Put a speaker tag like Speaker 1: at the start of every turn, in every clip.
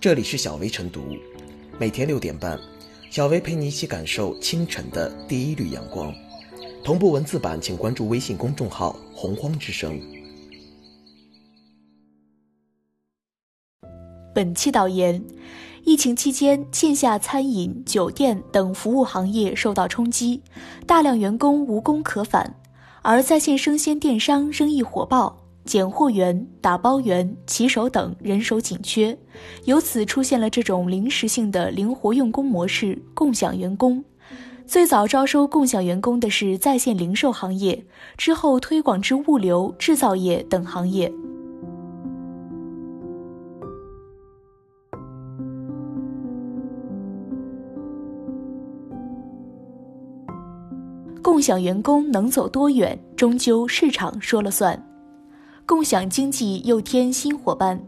Speaker 1: 这里是小薇晨读，每天六点半，小薇陪你一起感受清晨的第一缕阳光。同步文字版，请关注微信公众号“洪荒之声”。
Speaker 2: 本期导言：疫情期间，线下餐饮、酒店等服务行业受到冲击，大量员工无工可返，而在线生鲜电商生意火爆。拣货员、打包员、骑手等人手紧缺，由此出现了这种临时性的灵活用工模式——共享员工。最早招收共享员工的是在线零售行业，之后推广至物流、制造业等行业。共享员工能走多远，终究市场说了算。共享经济又添新伙伴。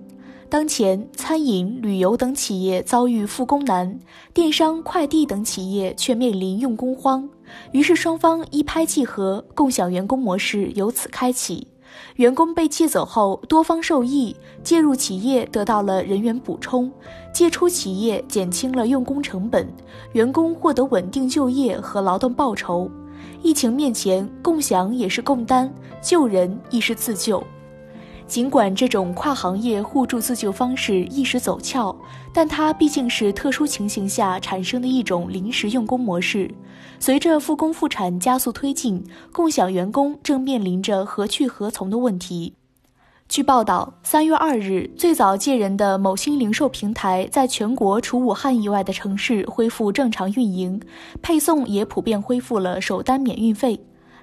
Speaker 2: 当前，餐饮、旅游等企业遭遇复工难，电商、快递等企业却面临用工荒。于是，双方一拍即合，共享员工模式由此开启。员工被借走后，多方受益，介入企业得到了人员补充，借出企业减轻了用工成本，员工获得稳定就业和劳动报酬。疫情面前，共享也是共担，救人亦是自救。尽管这种跨行业互助自救方式一时走俏，但它毕竟是特殊情形下产生的一种临时用工模式。随着复工复产加速推进，共享员工正面临着何去何从的问题。据报道，三月二日，最早借人的某新零售平台在全国除武汉以外的城市恢复正常运营，配送也普遍恢复了首单免运费。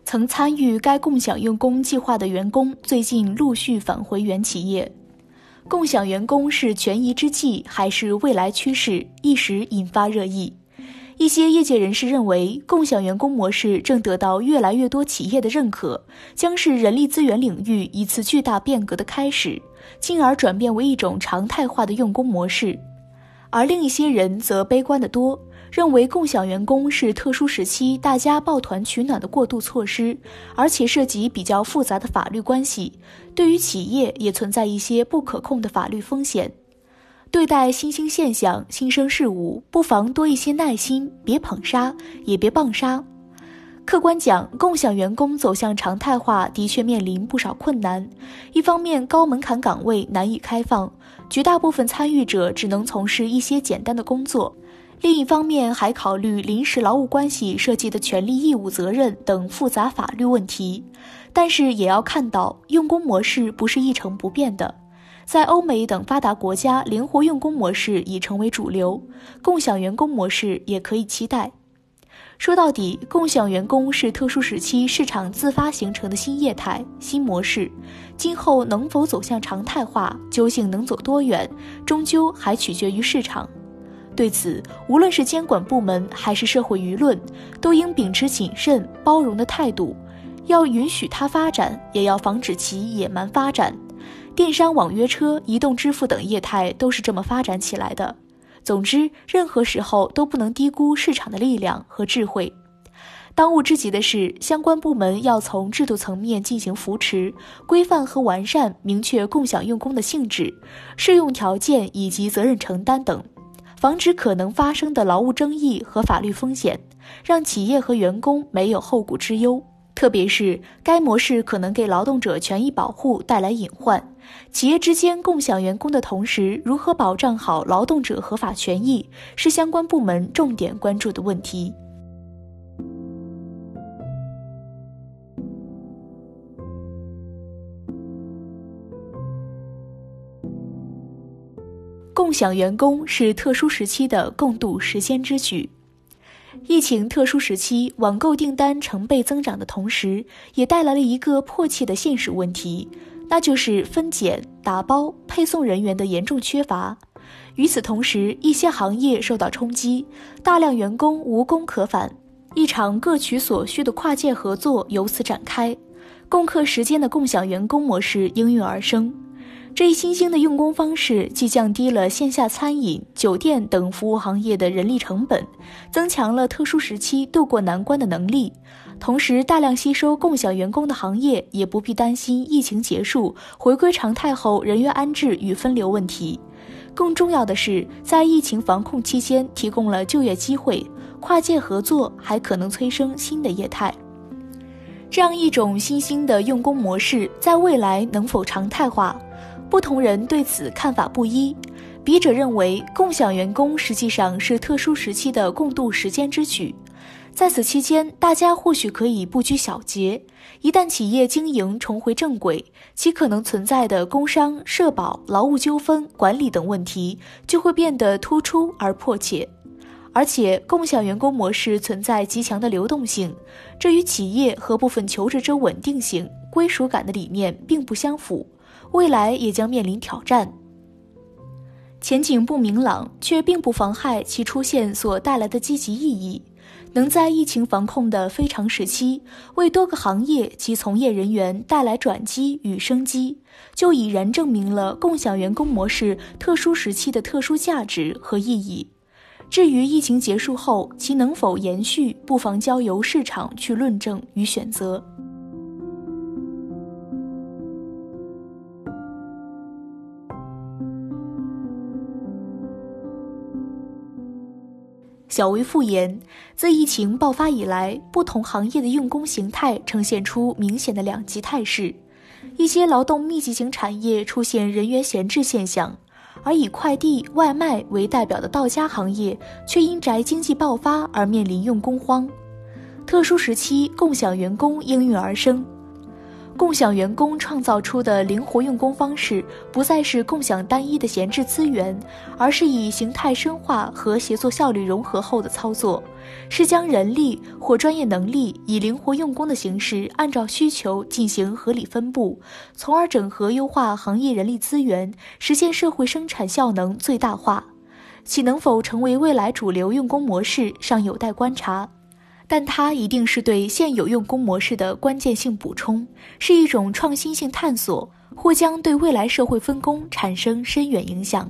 Speaker 2: 曾参与该共享用工计划的员工，最近陆续返回原企业。共享员工是权宜之计，还是未来趋势？一时引发热议。一些业界人士认为，共享员工模式正得到越来越多企业的认可，将是人力资源领域一次巨大变革的开始，进而转变为一种常态化的用工模式。而另一些人则悲观得多。认为共享员工是特殊时期大家抱团取暖的过渡措施，而且涉及比较复杂的法律关系，对于企业也存在一些不可控的法律风险。对待新兴现象、新生事物，不妨多一些耐心，别捧杀，也别棒杀。客观讲，共享员工走向常态化的确面临不少困难。一方面，高门槛岗位难以开放，绝大部分参与者只能从事一些简单的工作。另一方面，还考虑临时劳务关系涉及的权利义务责任等复杂法律问题。但是，也要看到用工模式不是一成不变的。在欧美等发达国家，灵活用工模式已成为主流，共享员工模式也可以期待。说到底，共享员工是特殊时期市场自发形成的新业态、新模式。今后能否走向常态化，究竟能走多远，终究还取决于市场。对此，无论是监管部门还是社会舆论，都应秉持谨慎包容的态度，要允许它发展，也要防止其野蛮发展。电商、网约车、移动支付等业态都是这么发展起来的。总之，任何时候都不能低估市场的力量和智慧。当务之急的是，相关部门要从制度层面进行扶持、规范和完善，明确共享用工的性质、适用条件以及责任承担等。防止可能发生的劳务争议和法律风险，让企业和员工没有后顾之忧。特别是该模式可能给劳动者权益保护带来隐患，企业之间共享员工的同时，如何保障好劳动者合法权益，是相关部门重点关注的问题。共享员工是特殊时期的共度时艰之举。疫情特殊时期，网购订单成倍增长的同时，也带来了一个迫切的现实问题，那就是分拣、打包、配送人员的严重缺乏。与此同时，一些行业受到冲击，大量员工无工可返，一场各取所需的跨界合作由此展开，共克时间的共享员工模式应运而生。这一新兴的用工方式，既降低了线下餐饮、酒店等服务行业的人力成本，增强了特殊时期渡过难关的能力，同时大量吸收共享员工的行业也不必担心疫情结束、回归常态后人员安置与分流问题。更重要的是，在疫情防控期间提供了就业机会，跨界合作还可能催生新的业态。这样一种新兴的用工模式，在未来能否常态化？不同人对此看法不一。笔者认为，共享员工实际上是特殊时期的共度时间之举。在此期间，大家或许可以不拘小节。一旦企业经营重回正轨，其可能存在的工伤、社保、劳务纠纷管理等问题就会变得突出而迫切。而且，共享员工模式存在极强的流动性，这与企业和部分求职者稳定性、归属感的理念并不相符，未来也将面临挑战。前景不明朗，却并不妨害其出现所带来的积极意义。能在疫情防控的非常时期，为多个行业及从业人员带来转机与生机，就已然证明了共享员工模式特殊时期的特殊价值和意义。至于疫情结束后其能否延续，不妨交由市场去论证与选择。较为复严，自疫情爆发以来，不同行业的用工形态呈现出明显的两极态势，一些劳动密集型产业出现人员闲置现象。而以快递、外卖为代表的到家行业，却因宅经济爆发而面临用工荒。特殊时期，共享员工应运而生。共享员工创造出的灵活用工方式，不再是共享单一的闲置资源，而是以形态深化和协作效率融合后的操作，是将人力或专业能力以灵活用工的形式，按照需求进行合理分布，从而整合优化行业人力资源，实现社会生产效能最大化。其能否成为未来主流用工模式，尚有待观察。但它一定是对现有用工模式的关键性补充，是一种创新性探索，或将对未来社会分工产生深远影响。